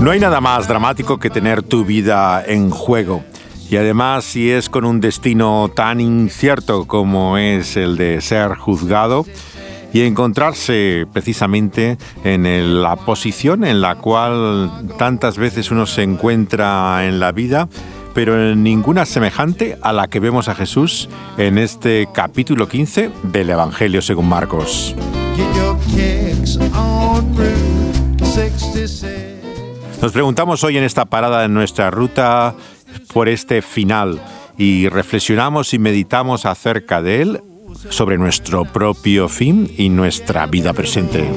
No hay nada más dramático que tener tu vida en juego. Y además, si es con un destino tan incierto como es el de ser juzgado, y encontrarse precisamente en la posición en la cual tantas veces uno se encuentra en la vida, pero ninguna semejante a la que vemos a Jesús en este capítulo 15 del Evangelio según Marcos. Nos preguntamos hoy en esta parada de nuestra ruta por este final y reflexionamos y meditamos acerca de él sobre nuestro propio fin y nuestra vida presente.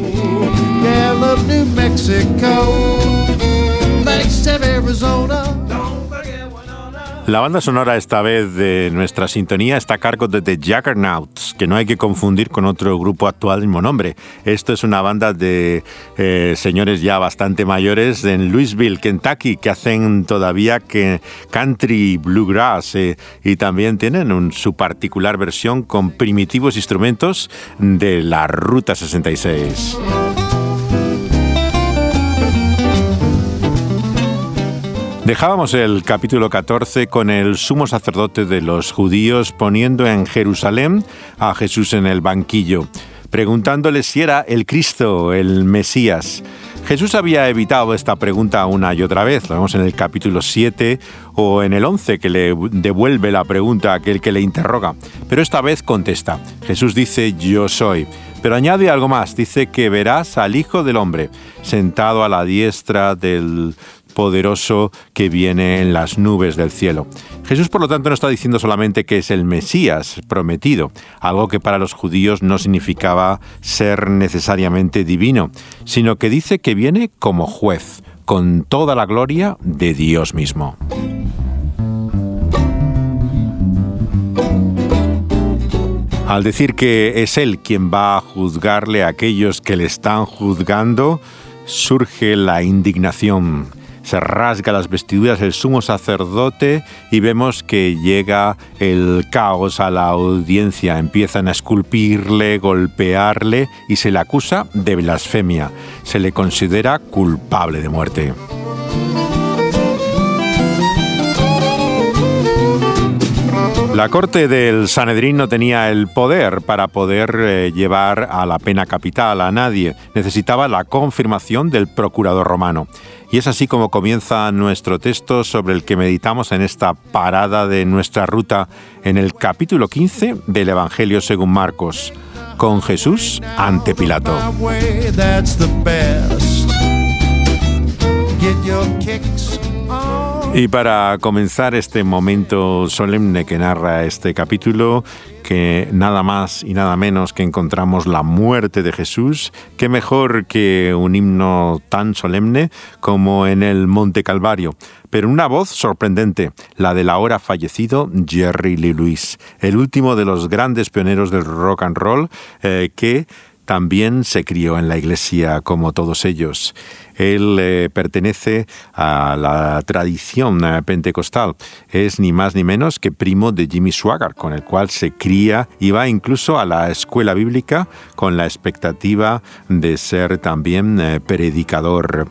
La banda sonora esta vez de nuestra sintonía está a cargo de The Jaggernauts, que no hay que confundir con otro grupo actual del mismo nombre. Esto es una banda de eh, señores ya bastante mayores en Louisville, Kentucky, que hacen todavía que country bluegrass eh, y también tienen su particular versión con primitivos instrumentos de la Ruta 66. Dejábamos el capítulo 14 con el sumo sacerdote de los judíos poniendo en Jerusalén a Jesús en el banquillo, preguntándole si era el Cristo, el Mesías. Jesús había evitado esta pregunta una y otra vez, lo vemos en el capítulo 7 o en el 11 que le devuelve la pregunta a aquel que le interroga, pero esta vez contesta. Jesús dice yo soy. Pero añade algo más, dice que verás al Hijo del Hombre sentado a la diestra del poderoso que viene en las nubes del cielo. Jesús, por lo tanto, no está diciendo solamente que es el Mesías prometido, algo que para los judíos no significaba ser necesariamente divino, sino que dice que viene como juez, con toda la gloria de Dios mismo. Al decir que es Él quien va a juzgarle a aquellos que le están juzgando, surge la indignación se rasga las vestiduras el sumo sacerdote y vemos que llega el caos a la audiencia. Empiezan a esculpirle, golpearle y se le acusa de blasfemia. Se le considera culpable de muerte. La corte del Sanedrín no tenía el poder para poder eh, llevar a la pena capital a nadie. Necesitaba la confirmación del procurador romano. Y es así como comienza nuestro texto sobre el que meditamos en esta parada de nuestra ruta en el capítulo 15 del Evangelio según Marcos, con Jesús ante Pilato. Y para comenzar este momento solemne que narra este capítulo, que nada más y nada menos que encontramos la muerte de Jesús, qué mejor que un himno tan solemne como en el Monte Calvario, pero una voz sorprendente, la del ahora fallecido Jerry Lee Lewis, el último de los grandes pioneros del rock and roll eh, que también se crió en la iglesia como todos ellos. Él eh, pertenece a la tradición eh, pentecostal. Es ni más ni menos que primo de Jimmy Swaggart, con el cual se cría y va incluso a la escuela bíblica con la expectativa de ser también eh, predicador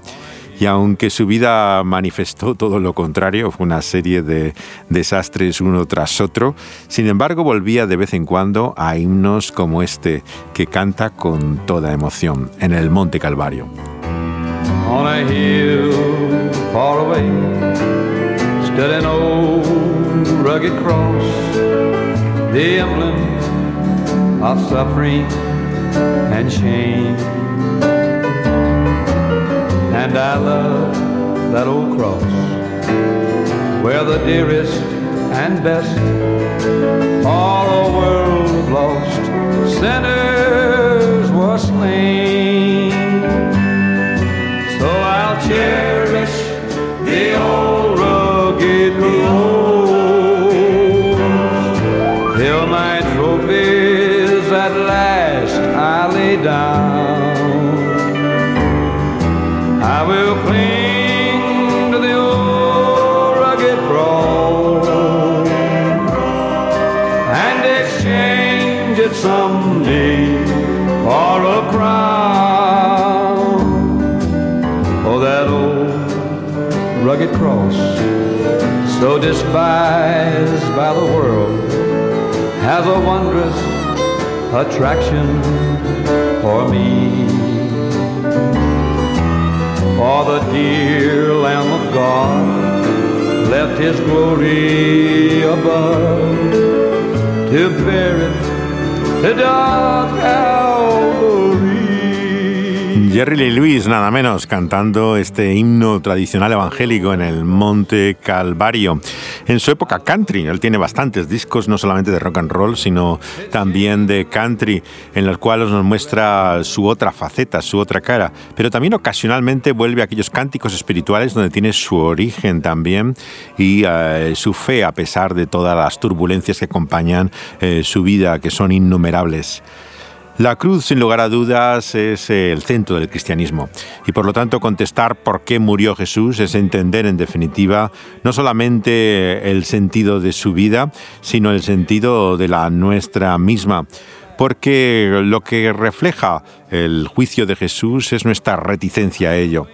y aunque su vida manifestó todo lo contrario, fue una serie de desastres uno tras otro, sin embargo volvía de vez en cuando a himnos como este que canta con toda emoción en el Monte Calvario. And I love that old cross where the dearest and best for a world lost sinners so despised by the world, has a wondrous attraction for me. For the dear Lamb of God left his glory above to bear it to dark Calvary. Jerry Lee Lewis, nada menos, cantando este himno tradicional evangélico en el Monte Calvario. En su época country, él tiene bastantes discos, no solamente de rock and roll, sino también de country, en los cuales nos muestra su otra faceta, su otra cara. Pero también ocasionalmente vuelve a aquellos cánticos espirituales donde tiene su origen también y eh, su fe a pesar de todas las turbulencias que acompañan eh, su vida, que son innumerables. La cruz, sin lugar a dudas, es el centro del cristianismo y por lo tanto contestar por qué murió Jesús es entender en definitiva no solamente el sentido de su vida, sino el sentido de la nuestra misma porque lo que refleja el juicio de Jesús es nuestra reticencia a ello.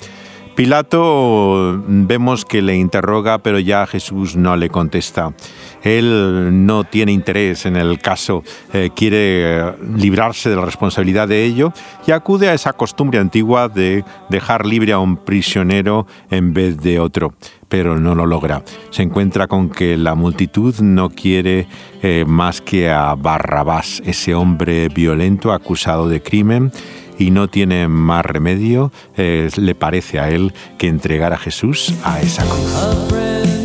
Pilato vemos que le interroga, pero ya Jesús no le contesta. Él no tiene interés en el caso, eh, quiere eh, librarse de la responsabilidad de ello y acude a esa costumbre antigua de dejar libre a un prisionero en vez de otro pero no lo logra. Se encuentra con que la multitud no quiere eh, más que a Barrabás, ese hombre violento acusado de crimen, y no tiene más remedio, le parece a él, que entregar a Jesús a esa cruz.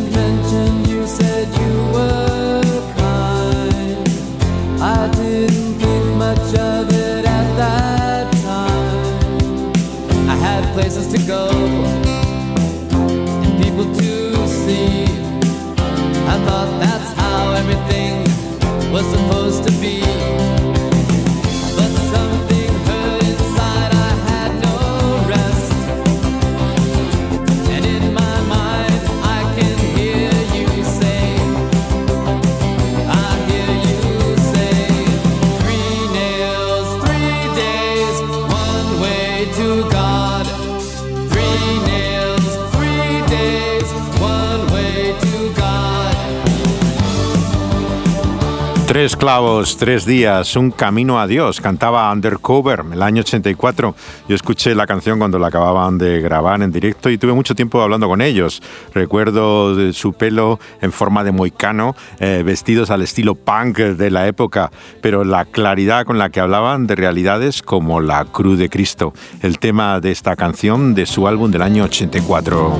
Tres clavos, tres días, un camino a Dios. Cantaba Undercover el año 84. Yo escuché la canción cuando la acababan de grabar en directo y tuve mucho tiempo hablando con ellos. Recuerdo su pelo en forma de moicano, eh, vestidos al estilo punk de la época, pero la claridad con la que hablaban de realidades como la cruz de Cristo, el tema de esta canción de su álbum del año 84.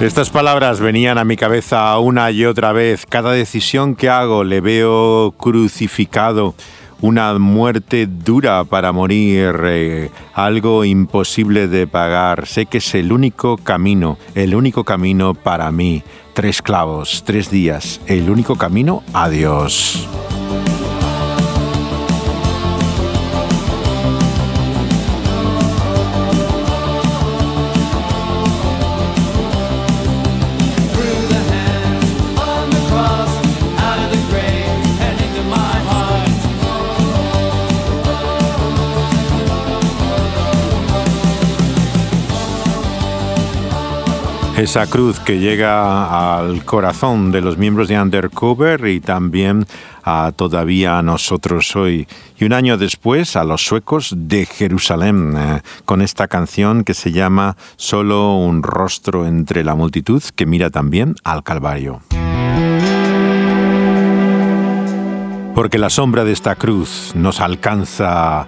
Estas palabras venían a mi cabeza una y otra vez. Cada decisión que hago le veo crucificado. Una muerte dura para morir, eh, algo imposible de pagar. Sé que es el único camino, el único camino para mí. Tres clavos, tres días, el único camino a Dios. Esa cruz que llega al corazón de los miembros de Undercover y también a todavía a nosotros hoy. Y un año después a los suecos de Jerusalén, eh, con esta canción que se llama Solo un rostro entre la multitud que mira también al Calvario. porque la sombra de esta cruz nos alcanza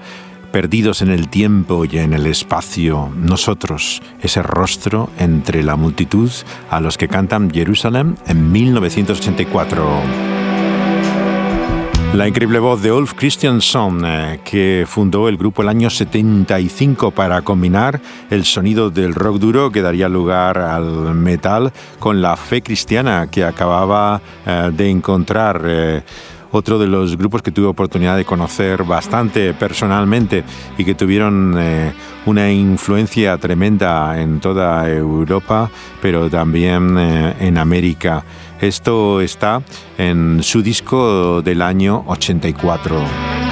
perdidos en el tiempo y en el espacio, nosotros, ese rostro entre la multitud a los que cantan Jerusalem en 1984. La increíble voz de Ulf Christianson, eh, que fundó el grupo el año 75 para combinar el sonido del rock duro que daría lugar al metal con la fe cristiana que acababa eh, de encontrar. Eh, otro de los grupos que tuve oportunidad de conocer bastante personalmente y que tuvieron una influencia tremenda en toda Europa, pero también en América. Esto está en su disco del año 84.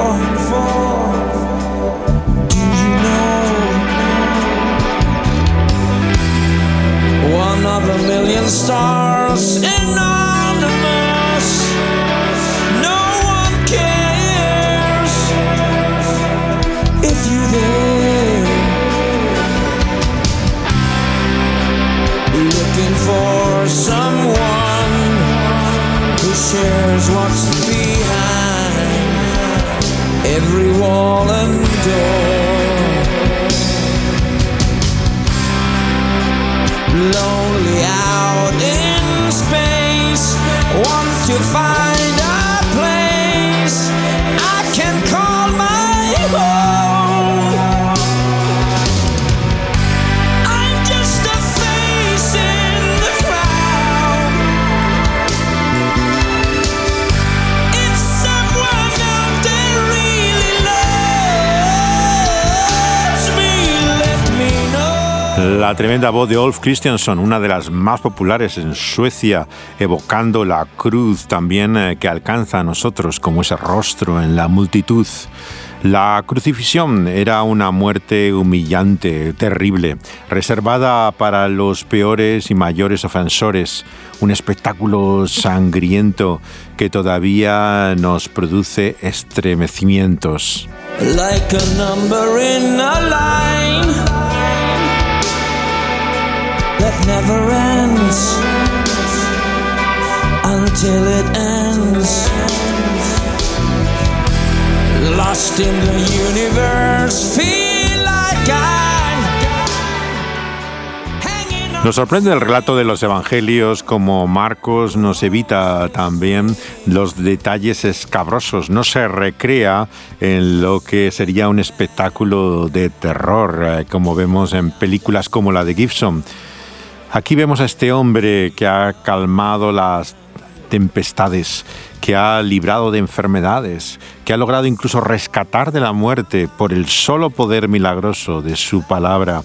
of a million stars anonymous? No one cares if you're there. looking for someone who shares what's behind every wall and door. Want to find La tremenda voz de Ulf Christianson, una de las más populares en Suecia, evocando la cruz también eh, que alcanza a nosotros como ese rostro en la multitud. La crucifixión era una muerte humillante, terrible, reservada para los peores y mayores ofensores, un espectáculo sangriento que todavía nos produce estremecimientos. that Lost in the universe, feel like I'm. Nos sorprende el relato de los evangelios como Marcos nos evita también los detalles escabrosos, no se recrea en lo que sería un espectáculo de terror, eh, como vemos en películas como la de Gibson. Aquí vemos a este hombre que ha calmado las tempestades, que ha librado de enfermedades, que ha logrado incluso rescatar de la muerte por el solo poder milagroso de su palabra,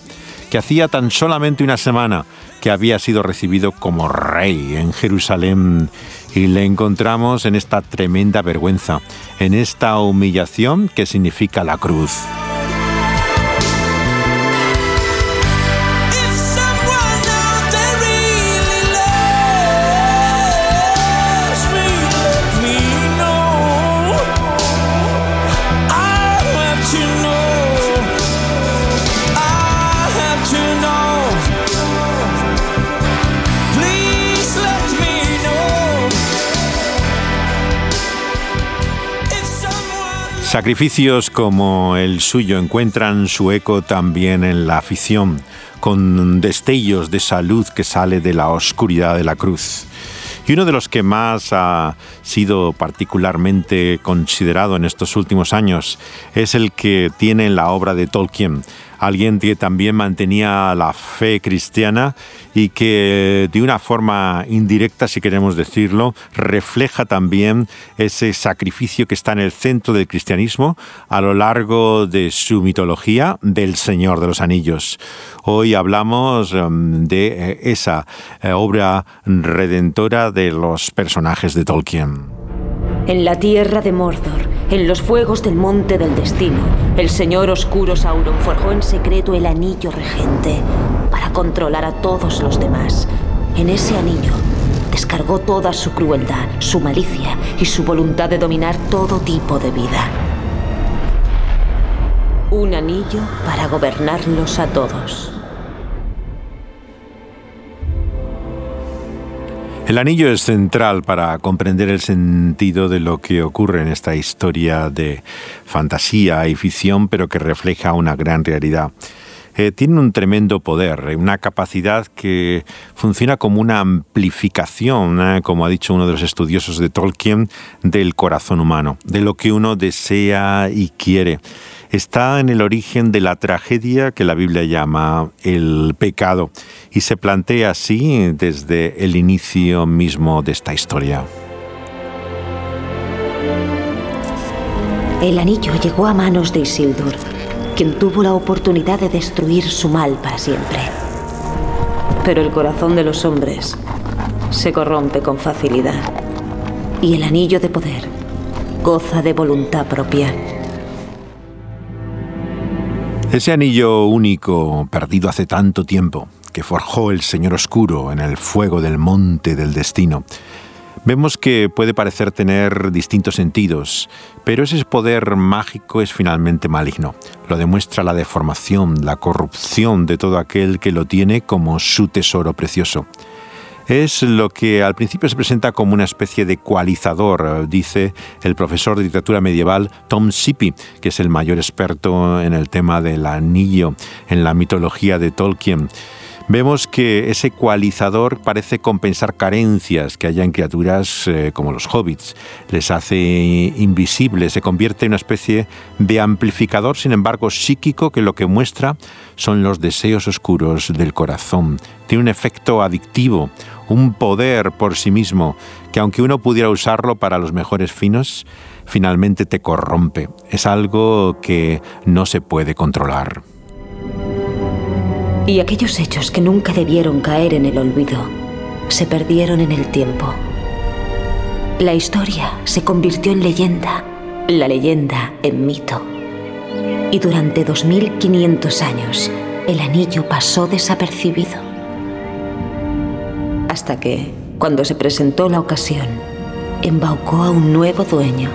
que hacía tan solamente una semana que había sido recibido como rey en Jerusalén y le encontramos en esta tremenda vergüenza, en esta humillación que significa la cruz. Sacrificios como el suyo encuentran su eco también en la afición, con destellos de salud que sale de la oscuridad de la cruz. Y uno de los que más ha sido particularmente considerado en estos últimos años es el que tiene en la obra de Tolkien, alguien que también mantenía la fe cristiana y que de una forma indirecta, si queremos decirlo, refleja también ese sacrificio que está en el centro del cristianismo a lo largo de su mitología del Señor de los Anillos. Hoy hablamos em, de eh, esa eh, obra redentora de los personajes de Tolkien. En la tierra de Mordor, en los fuegos del monte del destino, el señor oscuro Sauron forjó en secreto el anillo regente para controlar a todos los demás. En ese anillo descargó toda su crueldad, su malicia y su voluntad de dominar todo tipo de vida. Un anillo para gobernarlos a todos. El anillo es central para comprender el sentido de lo que ocurre en esta historia de fantasía y ficción, pero que refleja una gran realidad. Eh, tiene un tremendo poder, eh, una capacidad que funciona como una amplificación, eh, como ha dicho uno de los estudiosos de Tolkien, del corazón humano, de lo que uno desea y quiere está en el origen de la tragedia que la Biblia llama el pecado y se plantea así desde el inicio mismo de esta historia. El anillo llegó a manos de Isildur, quien tuvo la oportunidad de destruir su mal para siempre. Pero el corazón de los hombres se corrompe con facilidad y el anillo de poder goza de voluntad propia. Ese anillo único, perdido hace tanto tiempo, que forjó el Señor Oscuro en el fuego del monte del destino, vemos que puede parecer tener distintos sentidos, pero ese poder mágico es finalmente maligno. Lo demuestra la deformación, la corrupción de todo aquel que lo tiene como su tesoro precioso es lo que al principio se presenta como una especie de coalizador, dice el profesor de literatura medieval Tom Sippy, que es el mayor experto en el tema del anillo, en la mitología de Tolkien vemos que ese coalizador parece compensar carencias que haya en criaturas eh, como los hobbits. Les hace invisibles, se convierte en una especie de amplificador, sin embargo, psíquico que lo que muestra son los deseos oscuros del corazón. Tiene un efecto adictivo, un poder por sí mismo, que aunque uno pudiera usarlo para los mejores finos, finalmente te corrompe. Es algo que no se puede controlar. Y aquellos hechos que nunca debieron caer en el olvido se perdieron en el tiempo. La historia se convirtió en leyenda, la leyenda en mito. Y durante 2500 años el anillo pasó desapercibido. Hasta que, cuando se presentó la ocasión, embaucó a un nuevo dueño.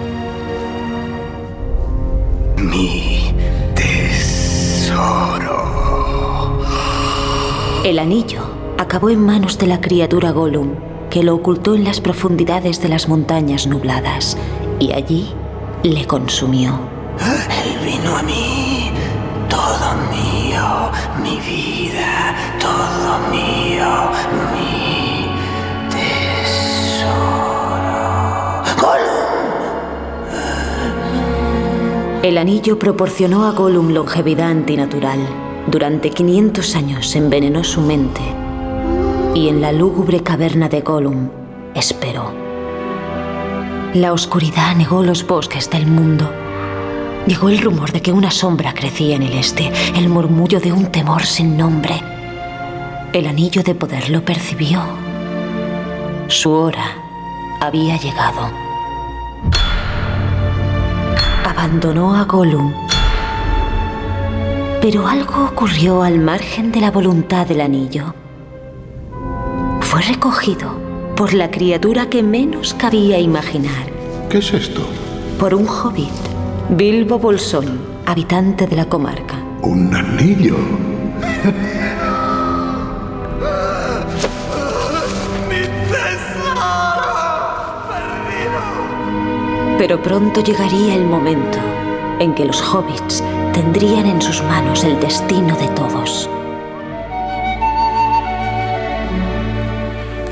Mi El anillo acabó en manos de la criatura Gollum, que lo ocultó en las profundidades de las montañas nubladas, y allí le consumió. Él vino a mí, todo mío, mi vida, todo mío, mi tesoro. Gollum. El anillo proporcionó a Gollum longevidad antinatural durante 500 años envenenó su mente y en la lúgubre caverna de Gollum esperó. La oscuridad negó los bosques del mundo. Llegó el rumor de que una sombra crecía en el este, el murmullo de un temor sin nombre. El anillo de poder lo percibió. Su hora había llegado. Abandonó a Gollum pero algo ocurrió al margen de la voluntad del anillo. Fue recogido por la criatura que menos cabía imaginar. ¿Qué es esto? Por un hobbit, Bilbo Bolsón, habitante de la comarca. Un anillo. Pero pronto llegaría el momento en que los hobbits tendrían en sus manos el destino de todos.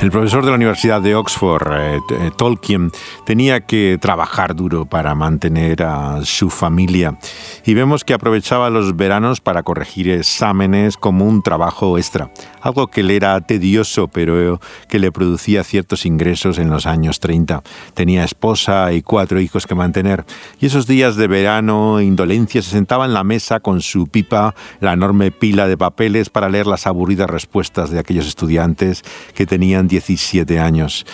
El profesor de la Universidad de Oxford, eh, eh, Tolkien, tenía que trabajar duro para mantener a su familia y vemos que aprovechaba los veranos para corregir exámenes como un trabajo extra, algo que le era tedioso pero que le producía ciertos ingresos en los años 30. Tenía esposa y cuatro hijos que mantener y esos días de verano, indolencia, se sentaba en la mesa con su pipa, la enorme pila de papeles para leer las aburridas respuestas de aquellos estudiantes que tenían 17 años.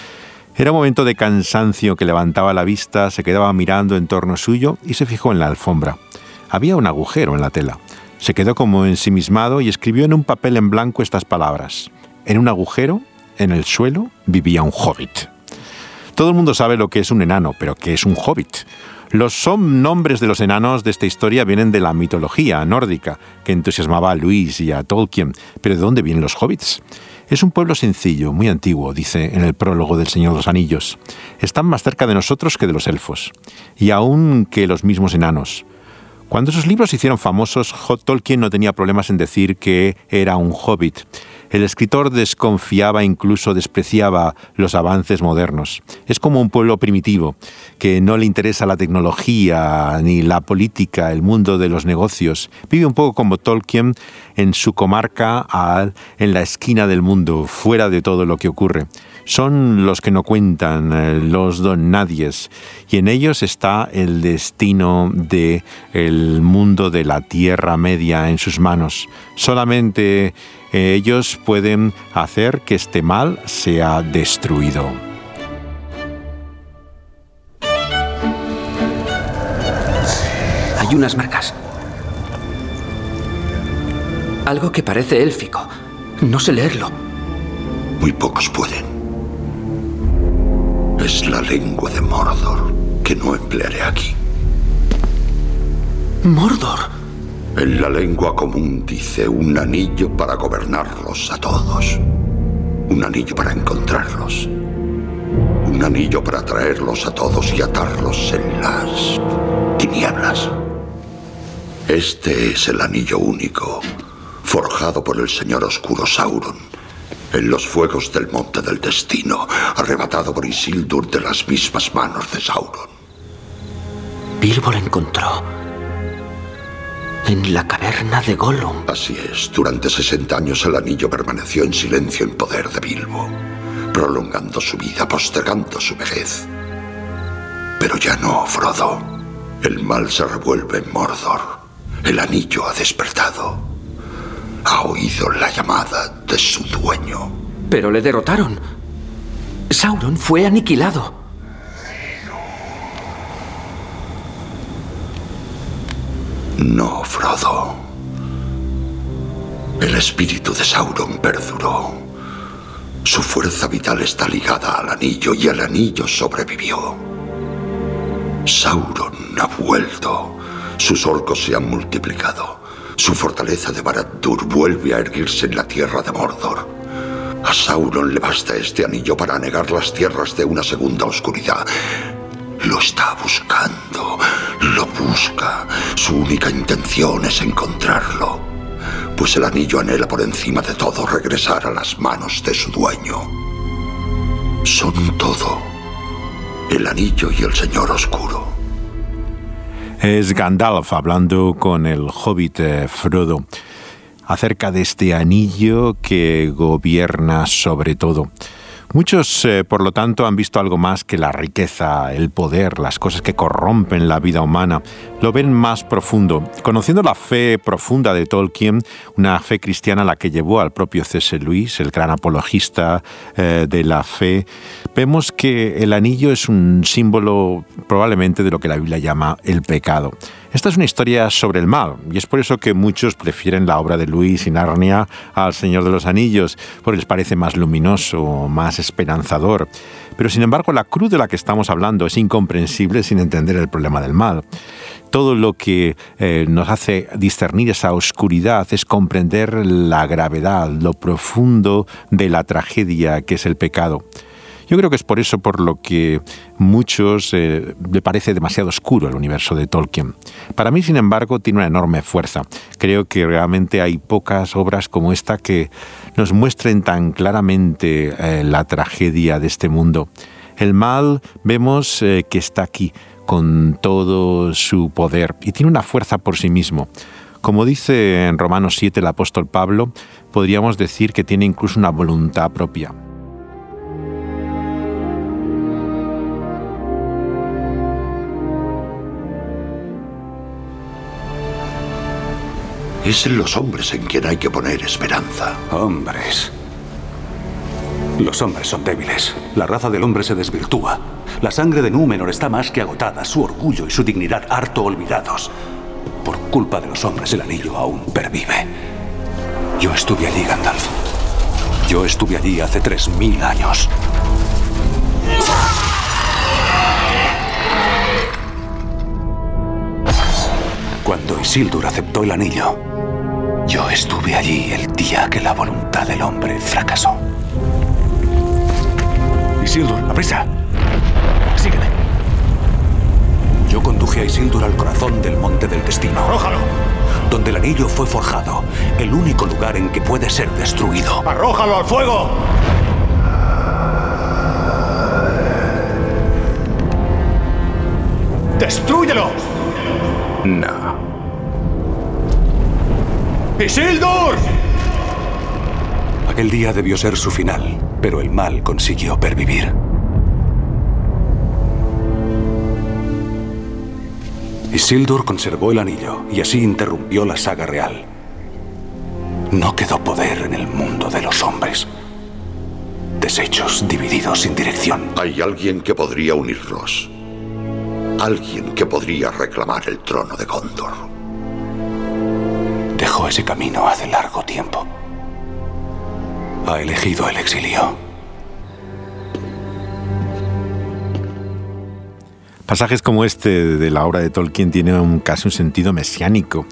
Era un momento de cansancio que levantaba la vista, se quedaba mirando en torno suyo y se fijó en la alfombra. Había un agujero en la tela. Se quedó como ensimismado y escribió en un papel en blanco estas palabras. En un agujero, en el suelo, vivía un hobbit. Todo el mundo sabe lo que es un enano, pero ¿qué es un hobbit? Los nombres de los enanos de esta historia vienen de la mitología nórdica, que entusiasmaba a Luis y a Tolkien. Pero ¿de dónde vienen los hobbits? Es un pueblo sencillo, muy antiguo, dice en el prólogo del Señor de los Anillos. Están más cerca de nosotros que de los elfos, y aún que los mismos enanos. Cuando sus libros se hicieron famosos, Tolkien no tenía problemas en decir que era un hobbit. El escritor desconfiaba, incluso despreciaba los avances modernos. Es como un pueblo primitivo, que no le interesa la tecnología, ni la política, el mundo de los negocios. Vive un poco como Tolkien en su comarca, en la esquina del mundo, fuera de todo lo que ocurre. Son los que no cuentan, eh, los don nadies, y en ellos está el destino del el mundo de la Tierra Media en sus manos. Solamente ellos pueden hacer que este mal sea destruido. Hay unas marcas. Algo que parece élfico. No sé leerlo. Muy pocos pueden. Es la lengua de Mordor que no emplearé aquí. Mordor. En la lengua común dice un anillo para gobernarlos a todos. Un anillo para encontrarlos. Un anillo para traerlos a todos y atarlos en las tinieblas. Este es el anillo único, forjado por el señor oscuro Sauron, en los fuegos del monte del destino, arrebatado por Isildur de las mismas manos de Sauron. Bilbo lo encontró en la caverna de Gollum. Así es. Durante 60 años el anillo permaneció en silencio en poder de Bilbo, prolongando su vida, postergando su vejez. Pero ya no, Frodo. El mal se revuelve en Mordor. El anillo ha despertado. Ha oído la llamada de su dueño. Pero le derrotaron. Sauron fue aniquilado. No, Frodo. El espíritu de Sauron perduró. Su fuerza vital está ligada al anillo y el anillo sobrevivió. Sauron ha vuelto. Sus orcos se han multiplicado. Su fortaleza de Barad-dûr vuelve a erguirse en la tierra de Mordor. A Sauron le basta este anillo para anegar las tierras de una segunda oscuridad. Lo está buscando, lo busca. Su única intención es encontrarlo, pues el anillo anhela por encima de todo regresar a las manos de su dueño. Son todo, el anillo y el Señor Oscuro. Es Gandalf hablando con el hobbit eh, Frodo acerca de este anillo que gobierna sobre todo. Muchos, eh, por lo tanto, han visto algo más que la riqueza, el poder, las cosas que corrompen la vida humana. Lo ven más profundo. Conociendo la fe profunda de Tolkien, una fe cristiana la que llevó al propio C.S. Lewis, el gran apologista eh, de la fe, vemos que el anillo es un símbolo probablemente de lo que la Biblia llama el pecado. Esta es una historia sobre el mal, y es por eso que muchos prefieren la obra de Luis y Narnia al Señor de los Anillos, porque les parece más luminoso, más esperanzador. Pero sin embargo, la cruz de la que estamos hablando es incomprensible sin entender el problema del mal. Todo lo que eh, nos hace discernir esa oscuridad es comprender la gravedad, lo profundo de la tragedia que es el pecado. Yo creo que es por eso por lo que muchos eh, le parece demasiado oscuro el universo de Tolkien. Para mí, sin embargo, tiene una enorme fuerza. Creo que realmente hay pocas obras como esta que nos muestren tan claramente eh, la tragedia de este mundo. El mal vemos eh, que está aquí con todo su poder y tiene una fuerza por sí mismo. Como dice en Romanos 7 el apóstol Pablo, podríamos decir que tiene incluso una voluntad propia. Es en los hombres en quien hay que poner esperanza. Hombres. Los hombres son débiles. La raza del hombre se desvirtúa. La sangre de Númenor está más que agotada, su orgullo y su dignidad harto olvidados. Por culpa de los hombres el anillo aún pervive. Yo estuve allí, Gandalf. Yo estuve allí hace tres mil años. Cuando Isildur aceptó el anillo, yo estuve allí el día que la voluntad del hombre fracasó. Isildur, a prisa. Sígueme. Yo conduje a Isildur al corazón del Monte del Destino. ¡Arrójalo! Donde el anillo fue forjado. El único lugar en que puede ser destruido. ¡Arrójalo al fuego! ¡Destrúyelo! No. ¡Isildur! Aquel día debió ser su final, pero el mal consiguió pervivir. Isildur conservó el anillo y así interrumpió la saga real. No quedó poder en el mundo de los hombres. Desechos divididos sin dirección. Hay alguien que podría unirlos. Alguien que podría reclamar el trono de Gondor. Dejó ese camino hace largo tiempo. Ha elegido el exilio. Pasajes como este de la obra de Tolkien tienen casi un sentido mesiánico.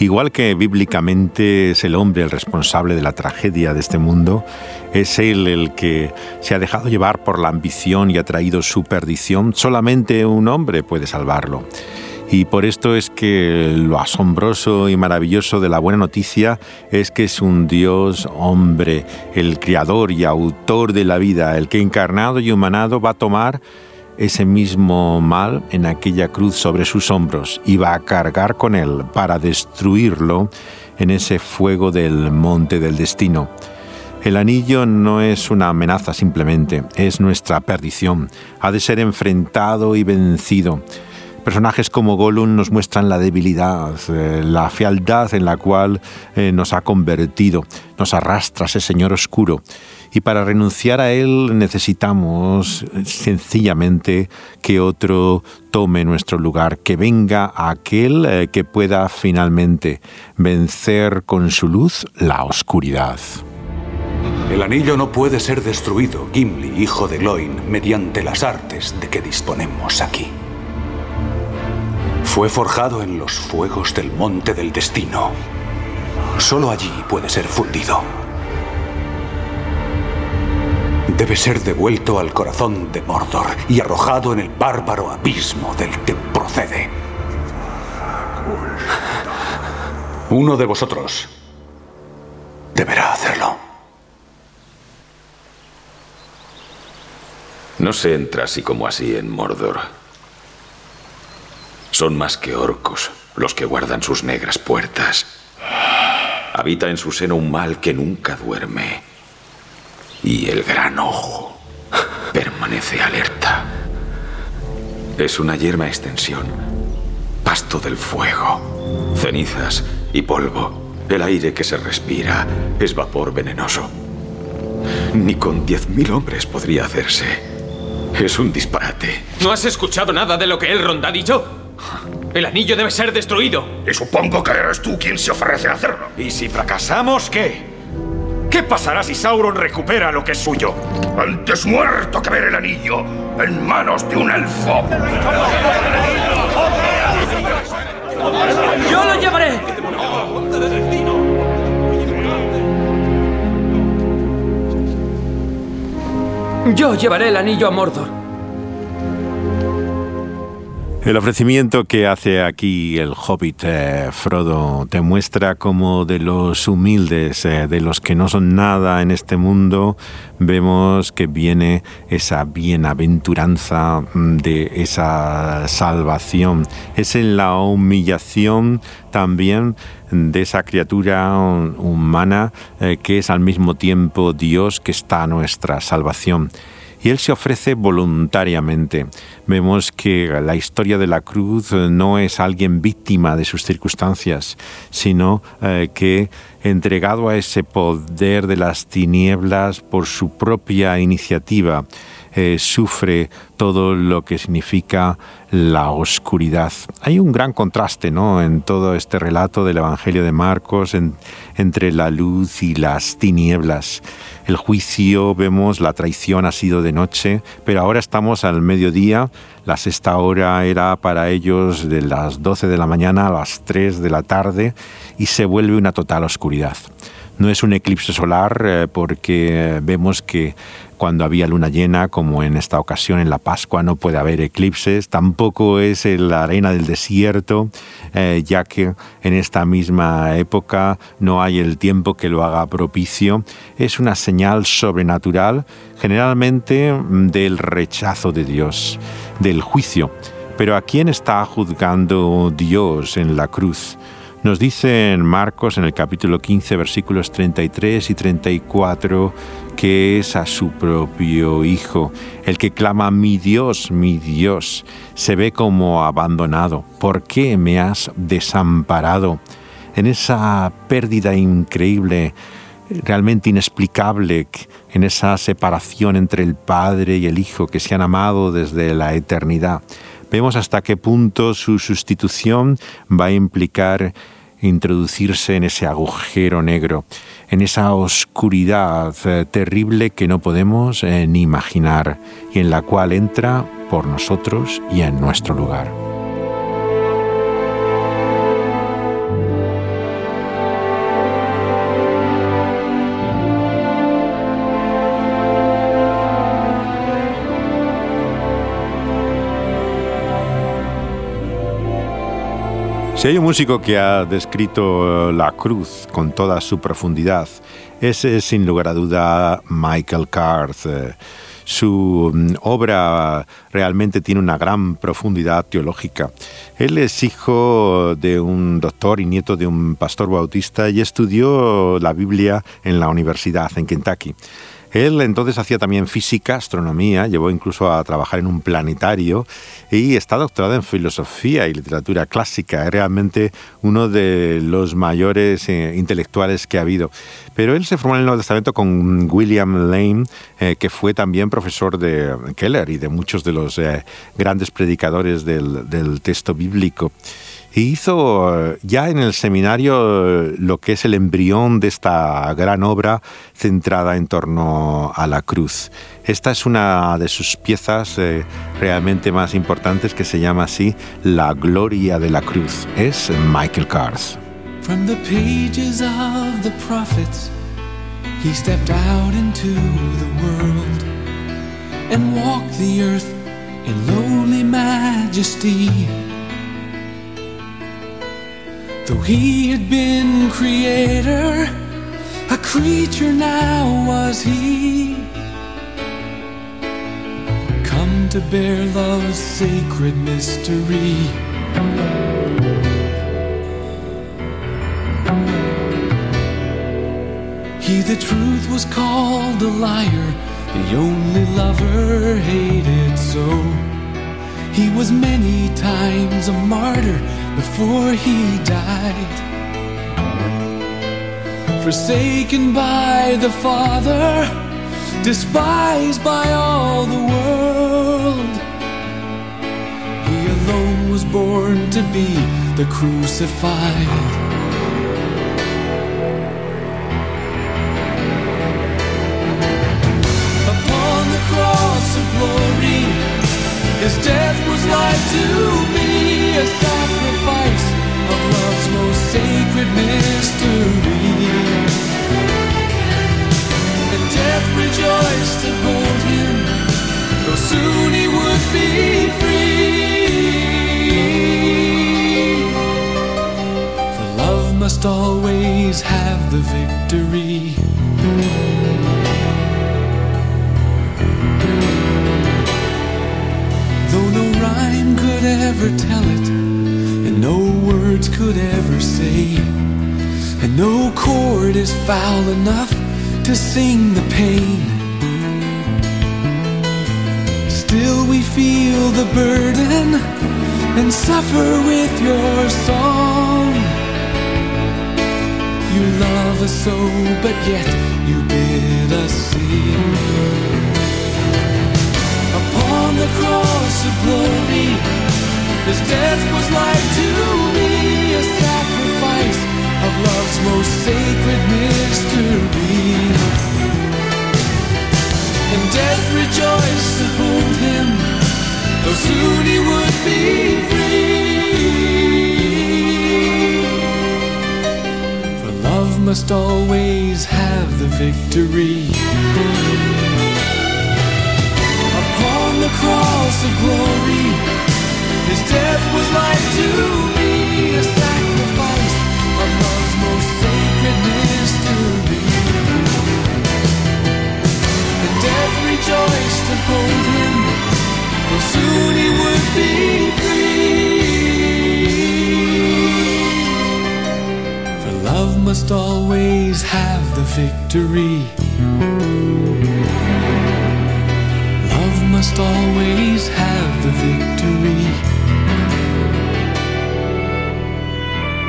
Igual que bíblicamente es el hombre el responsable de la tragedia de este mundo, es él el que se ha dejado llevar por la ambición y ha traído su perdición, solamente un hombre puede salvarlo. Y por esto es que lo asombroso y maravilloso de la buena noticia es que es un Dios hombre, el creador y autor de la vida, el que encarnado y humanado va a tomar ese mismo mal en aquella cruz sobre sus hombros y va a cargar con él para destruirlo en ese fuego del monte del destino. El anillo no es una amenaza simplemente, es nuestra perdición. Ha de ser enfrentado y vencido. Personajes como Gollum nos muestran la debilidad, eh, la fealdad en la cual eh, nos ha convertido, nos arrastra ese señor oscuro. Y para renunciar a él necesitamos eh, sencillamente que otro tome nuestro lugar, que venga aquel que pueda finalmente vencer con su luz la oscuridad. El anillo no puede ser destruido, Gimli, hijo de Gloin, mediante las artes de que disponemos aquí. Fue forjado en los fuegos del monte del destino. Solo allí puede ser fundido. Debe ser devuelto al corazón de Mordor y arrojado en el bárbaro abismo del que procede. Uno de vosotros deberá hacerlo. No se entra así como así en Mordor. Son más que orcos los que guardan sus negras puertas. Habita en su seno un mal que nunca duerme. Y el gran ojo permanece alerta. Es una yerma extensión, pasto del fuego, cenizas y polvo. El aire que se respira es vapor venenoso. Ni con diez mil hombres podría hacerse. Es un disparate. ¿No has escuchado nada de lo que Elrond ha dicho? El anillo debe ser destruido. Y supongo que eres tú quien se ofrece a hacerlo. ¿Y si fracasamos, qué? ¿Qué pasará si Sauron recupera lo que es suyo? Antes muerto que ver el anillo en manos de un elfo. ¡Yo lo llevaré! Yo llevaré el anillo a Mordor. El ofrecimiento que hace aquí el hobbit eh, Frodo te muestra como de los humildes, eh, de los que no son nada en este mundo, vemos que viene esa bienaventuranza mm, de esa salvación. Es en la humillación también de esa criatura humana eh, que es al mismo tiempo Dios que está a nuestra salvación y Él se ofrece voluntariamente. Vemos que la historia de la cruz no es alguien víctima de sus circunstancias, sino eh, que entregado a ese poder de las tinieblas por su propia iniciativa, eh, sufre todo lo que significa la oscuridad. Hay un gran contraste ¿no? en todo este relato del Evangelio de Marcos entre la luz y las tinieblas. El juicio, vemos, la traición ha sido de noche, pero ahora estamos al mediodía. La sexta hora era para ellos de las 12 de la mañana a las 3 de la tarde y se vuelve una total oscuridad. No es un eclipse solar eh, porque vemos que cuando había luna llena, como en esta ocasión en la Pascua, no puede haber eclipses. Tampoco es la arena del desierto, eh, ya que en esta misma época no hay el tiempo que lo haga propicio. Es una señal sobrenatural, generalmente mm, del rechazo de Dios, del juicio. Pero ¿a quién está juzgando Dios en la cruz? Nos dice en Marcos en el capítulo 15 versículos 33 y 34 que es a su propio Hijo, el que clama mi Dios, mi Dios, se ve como abandonado. ¿Por qué me has desamparado? En esa pérdida increíble, realmente inexplicable, en esa separación entre el Padre y el Hijo que se han amado desde la eternidad vemos hasta qué punto su sustitución va a implicar introducirse en ese agujero negro, en esa oscuridad eh, terrible que no podemos eh, ni imaginar y en la cual entra por nosotros y en nuestro lugar. Si hay un músico que ha descrito eh, la cruz con toda su profundidad, ese es sin lugar a duda Michael Carth. Eh, su mm, obra realmente tiene una gran profundidad teológica. Él es hijo de un doctor y nieto de un pastor bautista y estudió la Biblia en la universidad en Kentucky. Él entonces hacía también física, astronomía, llevó incluso a trabajar en un planetario y está doctorado en filosofía y literatura clásica. Es realmente uno de los mayores eh, intelectuales que ha habido. Pero él se formó en el Nuevo Testamento con William Lane, eh, que fue también profesor de Keller y de muchos de los eh, grandes predicadores del, del texto bíblico hizo eh, ya en el seminario eh, lo que es el embrión de esta gran obra centrada en torno a la cruz. Esta es una de sus piezas eh, realmente más importantes que se llama así La Gloria de la Cruz. Es Michael Kars. From the pages of the prophets, he stepped out into the world and walked the earth in lowly majesty. Though he had been creator, a creature now was he. Come to bear love's sacred mystery. He, the truth, was called a liar, the only lover hated so. He was many times a martyr before he died. Forsaken by the Father, despised by all the world. He alone was born to be the crucified. Upon the cross of glory, his death was like to me must always have the victory. Though no rhyme could ever tell it, words could ever say, and no chord is foul enough to sing the pain. Still, we feel the burden and suffer with your song. You love us so, but yet you bid us sing. Upon the cross of glory, His death was life to though soon he would be free. For love must always have the victory. Upon the cross of glory, his death was life to me, a sacrifice of love's most sacred mystery. And death rejoiced to hold him, must always have the victory. Love must always have the victory.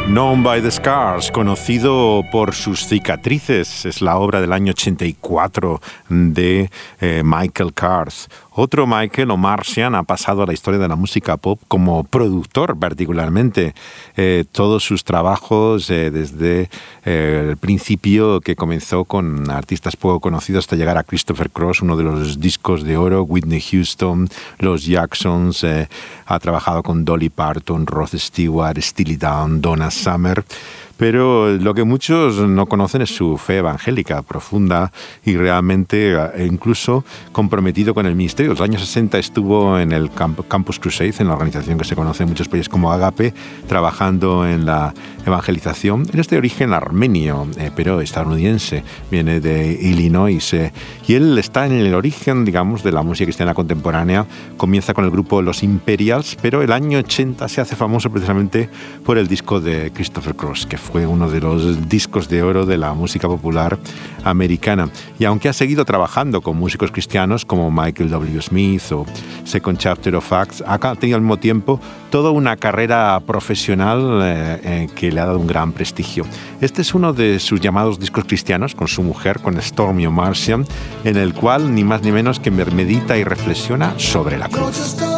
Known by the Scars, conocido por sus cicatrices, es la obra del año 84 de eh, Michael Carth. Otro Michael o Martian ha pasado a la historia de la música pop como productor particularmente. Eh, todos sus trabajos eh, desde eh, el principio que comenzó con artistas poco conocidos hasta llegar a Christopher Cross, uno de los discos de oro, Whitney Houston, los Jacksons, ha trabajado con Dolly Parton, Rod Stewart, Steely Dan, Donna Summer. Pero lo que muchos no conocen es su fe evangélica profunda y realmente eh, incluso comprometido con el ministerio. En los años 60 estuvo en el Campus Crusade, en la organización que se conoce en muchos países como Agape, trabajando en la evangelización. Él es de origen armenio, eh, pero estadounidense, viene de Illinois. Eh, y él está en el origen, digamos, de la música cristiana contemporánea. Comienza con el grupo Los Imperials, pero el año 80 se hace famoso precisamente por el disco de Christopher Cross, que fue uno de los discos de oro de la música popular americana. Y aunque ha seguido trabajando con músicos cristianos como Michael W. Smith o Second Chapter of Acts, ha tenido al mismo tiempo toda una carrera profesional eh, eh, que le ha dado un gran prestigio. Este es uno de sus llamados discos cristianos con su mujer, con Stormy O'Marcian, en el cual ni más ni menos que medita y reflexiona sobre la cruz.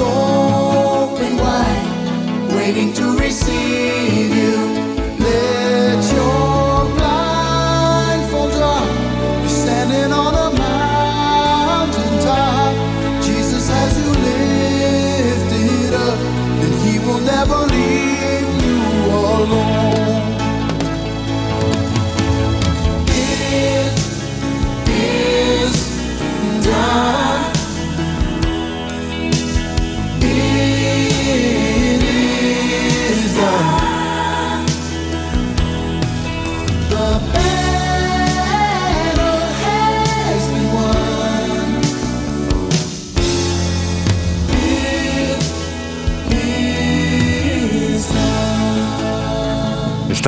Open wide, waiting to receive you.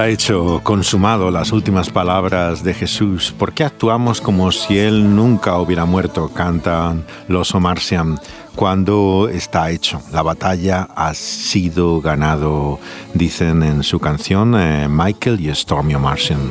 Está hecho, consumado, las últimas palabras de Jesús. ¿Por qué actuamos como si Él nunca hubiera muerto? Cantan los Omarsian. cuando está hecho. La batalla ha sido ganado, dicen en su canción eh, Michael y Stormy Martian.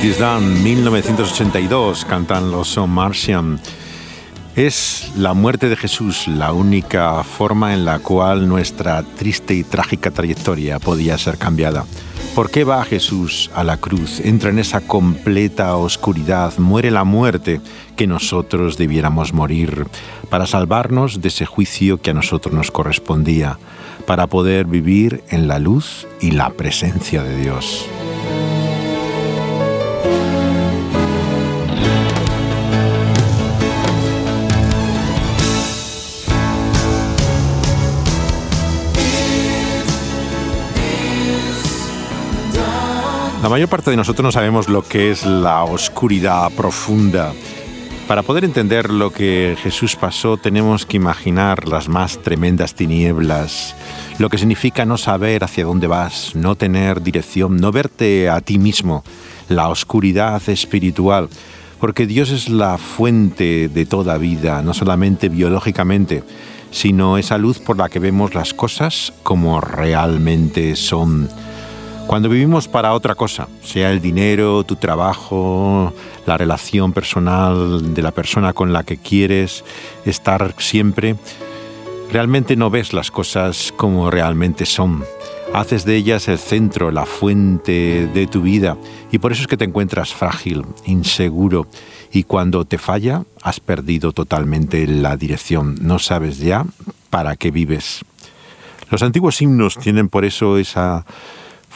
It is Done, 1982, cantan los Son Martian. Es la muerte de Jesús la única forma en la cual nuestra triste y trágica trayectoria podía ser cambiada. ¿Por qué va Jesús a la cruz? Entra en esa completa oscuridad, muere la muerte que nosotros debiéramos morir, para salvarnos de ese juicio que a nosotros nos correspondía, para poder vivir en la luz y la presencia de Dios. La mayor parte de nosotros no sabemos lo que es la oscuridad profunda. Para poder entender lo que Jesús pasó tenemos que imaginar las más tremendas tinieblas, lo que significa no saber hacia dónde vas, no tener dirección, no verte a ti mismo, la oscuridad espiritual, porque Dios es la fuente de toda vida, no solamente biológicamente, sino esa luz por la que vemos las cosas como realmente son. Cuando vivimos para otra cosa, sea el dinero, tu trabajo, la relación personal de la persona con la que quieres estar siempre, realmente no ves las cosas como realmente son. Haces de ellas el centro, la fuente de tu vida y por eso es que te encuentras frágil, inseguro y cuando te falla has perdido totalmente la dirección, no sabes ya para qué vives. Los antiguos himnos tienen por eso esa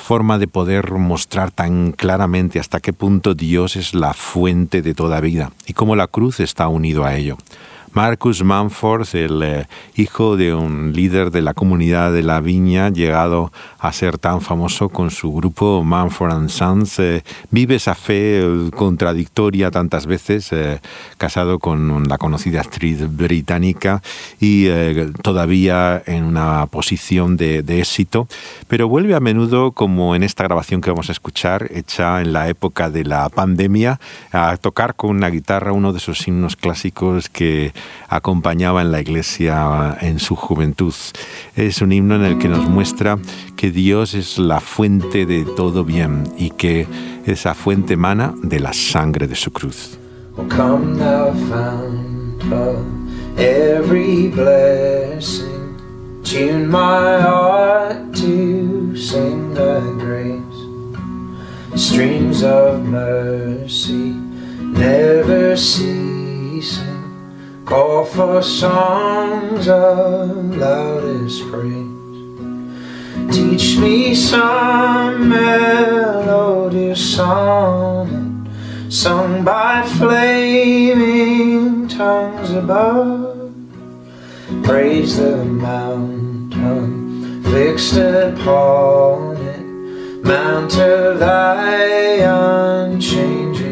forma de poder mostrar tan claramente hasta qué punto Dios es la fuente de toda vida y cómo la cruz está unido a ello. Marcus Manford, el eh, hijo de un líder de la comunidad de la viña, llegado a ser tan famoso con su grupo Manford and Sons, eh, vive esa fe eh, contradictoria tantas veces, eh, casado con la conocida actriz británica y todavía en una posición de, de éxito, pero vuelve a menudo, como en esta grabación que vamos a escuchar, hecha en la época de la pandemia, a tocar con una guitarra uno de esos himnos clásicos que acompañaba en la iglesia en su juventud. Es un himno en el que nos muestra que Dios es la fuente de todo bien y que esa fuente emana de la sangre de su cruz. Oh, come thou fount of every blessing, tune my heart to sing thy grace. Streams of mercy never ceasing, call for songs of loudest praise. Teach me some melodious song sung by flaming tongues above. Praise the mountain fixed upon it, mount of thy unchanging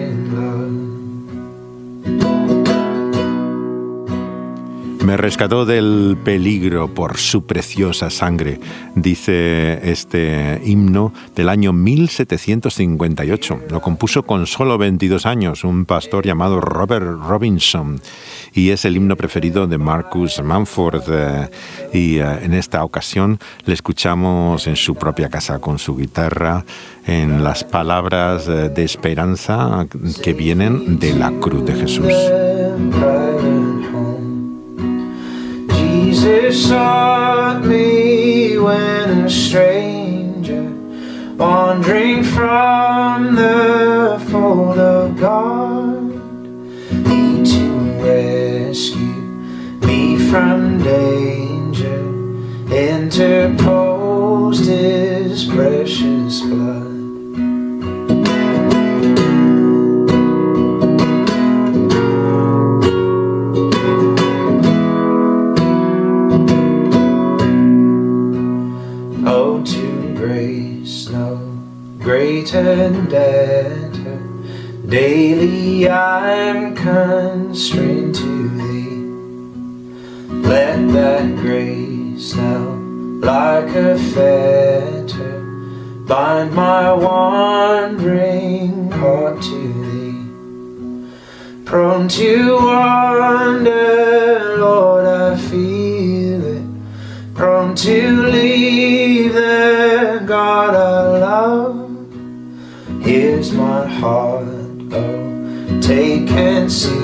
Me rescató del peligro por su preciosa sangre, dice este himno del año 1758. Lo compuso con solo 22 años un pastor llamado Robert Robinson y es el himno preferido de Marcus Manford eh, y eh, en esta ocasión le escuchamos en su propia casa con su guitarra en las palabras eh, de esperanza que vienen de la cruz de Jesús. Jesus sought me when a stranger, wandering from the fold of God, he to rescue me from danger, interposed his precious blood. Daily I'm constrained to thee. Let that grace now, like a fetter, bind my wandering heart to thee. Prone to wander, Lord, I feel it. Prone to leave heart, oh, take and seal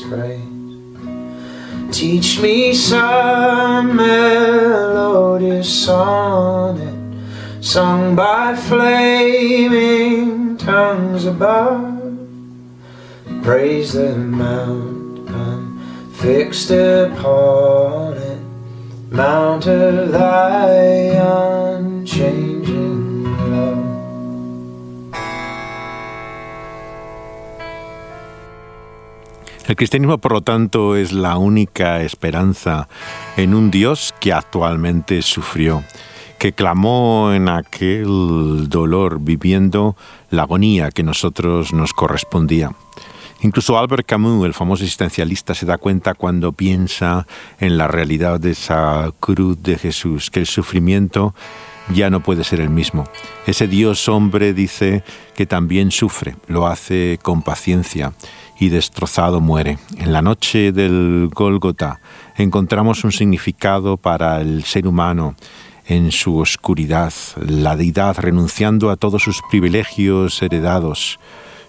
praise. Teach me some melodious sonnet sung by flaming tongues above. Praise the mountain fixed upon it, mount of thy unchanging El cristianismo, por lo tanto, es la única esperanza en un Dios que actualmente sufrió, que clamó en aquel dolor, viviendo la agonía que nosotros nos correspondía. Incluso Albert Camus, el famoso existencialista, se da cuenta cuando piensa en la realidad de esa cruz de Jesús, que el sufrimiento ya no puede ser el mismo. Ese Dios hombre dice que también sufre, lo hace con paciencia y destrozado muere. En la noche del Gólgota encontramos un significado para el ser humano en su oscuridad, la deidad renunciando a todos sus privilegios heredados,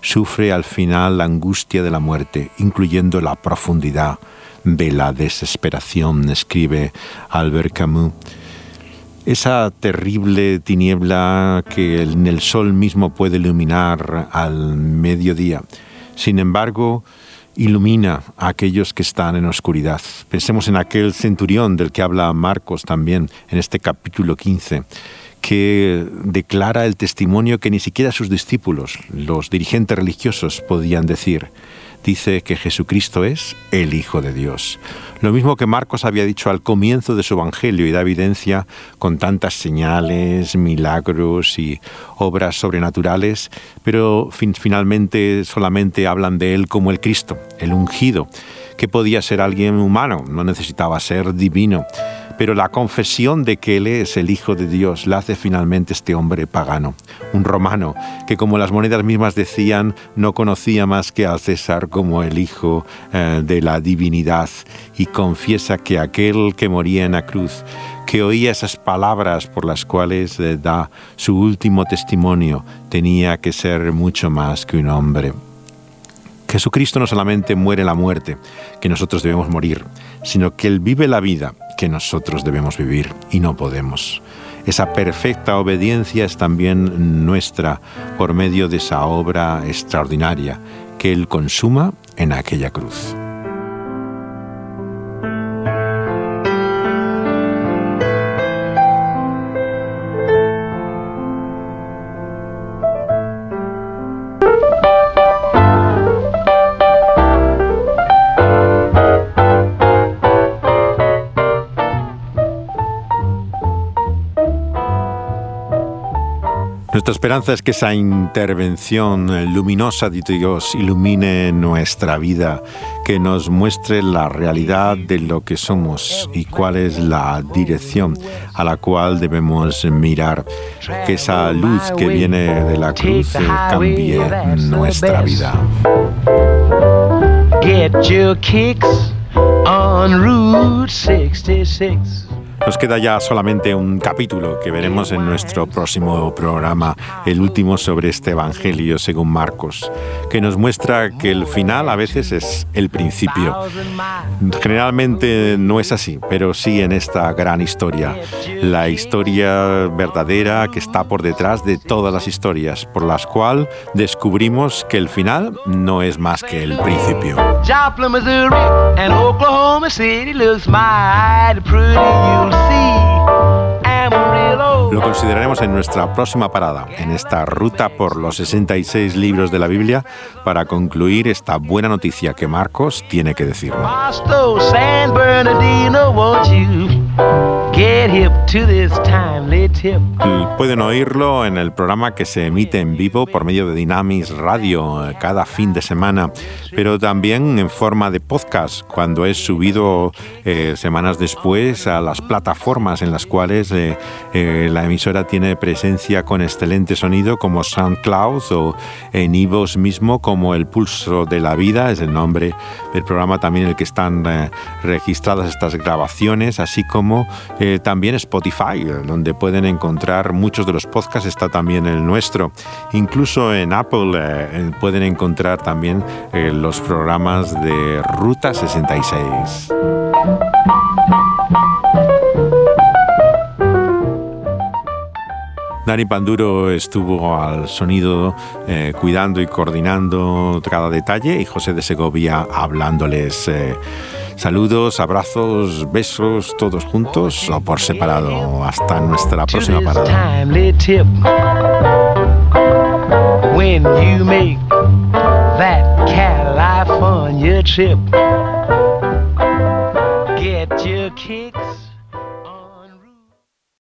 sufre al final la angustia de la muerte, incluyendo la profundidad de la desesperación, escribe Albert Camus. Esa terrible tiniebla que en el sol mismo puede iluminar al mediodía, sin embargo, ilumina a aquellos que están en oscuridad. Pensemos en aquel centurión del que habla Marcos también en este capítulo 15 que declara el testimonio que ni siquiera sus discípulos, los dirigentes religiosos, podían decir. Dice que Jesucristo es el Hijo de Dios. Lo mismo que Marcos había dicho al comienzo de su Evangelio y da evidencia con tantas señales, milagros y obras sobrenaturales, pero finalmente solamente hablan de Él como el Cristo, el ungido, que podía ser alguien humano, no necesitaba ser divino pero la confesión de que Él es el Hijo de Dios la hace finalmente este hombre pagano, un romano, que como las monedas mismas decían, no conocía más que al César como el Hijo eh, de la divinidad y confiesa que aquel que moría en la cruz, que oía esas palabras por las cuales eh, da su último testimonio, tenía que ser mucho más que un hombre. Jesucristo no solamente muere la muerte, que nosotros debemos morir, sino que Él vive la vida que nosotros debemos vivir y no podemos. Esa perfecta obediencia es también nuestra por medio de esa obra extraordinaria que Él consuma en aquella cruz. Nuestra esperanza es que esa intervención luminosa de Dios ilumine nuestra vida, que nos muestre la realidad de lo que somos y cuál es la dirección a la cual debemos mirar, que esa luz que viene de la cruz cambie nuestra vida. Get your kicks on Route 66. Nos queda ya solamente un capítulo que veremos en nuestro próximo programa, el último sobre este Evangelio según Marcos, que nos muestra que el final a veces es el principio. Generalmente no es así, pero sí en esta gran historia, la historia verdadera que está por detrás de todas las historias, por las cuales descubrimos que el final no es más que el principio. Lo consideraremos en nuestra próxima parada, en esta ruta por los 66 libros de la Biblia, para concluir esta buena noticia que Marcos tiene que decirnos. Pueden oírlo en el programa que se emite en vivo por medio de Dynamis Radio eh, cada fin de semana, pero también en forma de podcast cuando es subido eh, semanas después a las plataformas en las cuales eh, la emisora tiene presencia con excelente sonido como SoundCloud o en iVoox mismo como El Pulso de la Vida, es el nombre del programa también en el que están registradas estas grabaciones, así como eh, también Spotify, eh, donde pueden encontrar muchos de los podcasts, está también el nuestro. Incluso en Apple eh, pueden encontrar también eh, los programas de Ruta 66. Dani Panduro estuvo al sonido cuidando y coordinando cada detalle y José de Segovia hablándoles Saludos, abrazos, besos, todos juntos o por separado. Hasta nuestra próxima parada.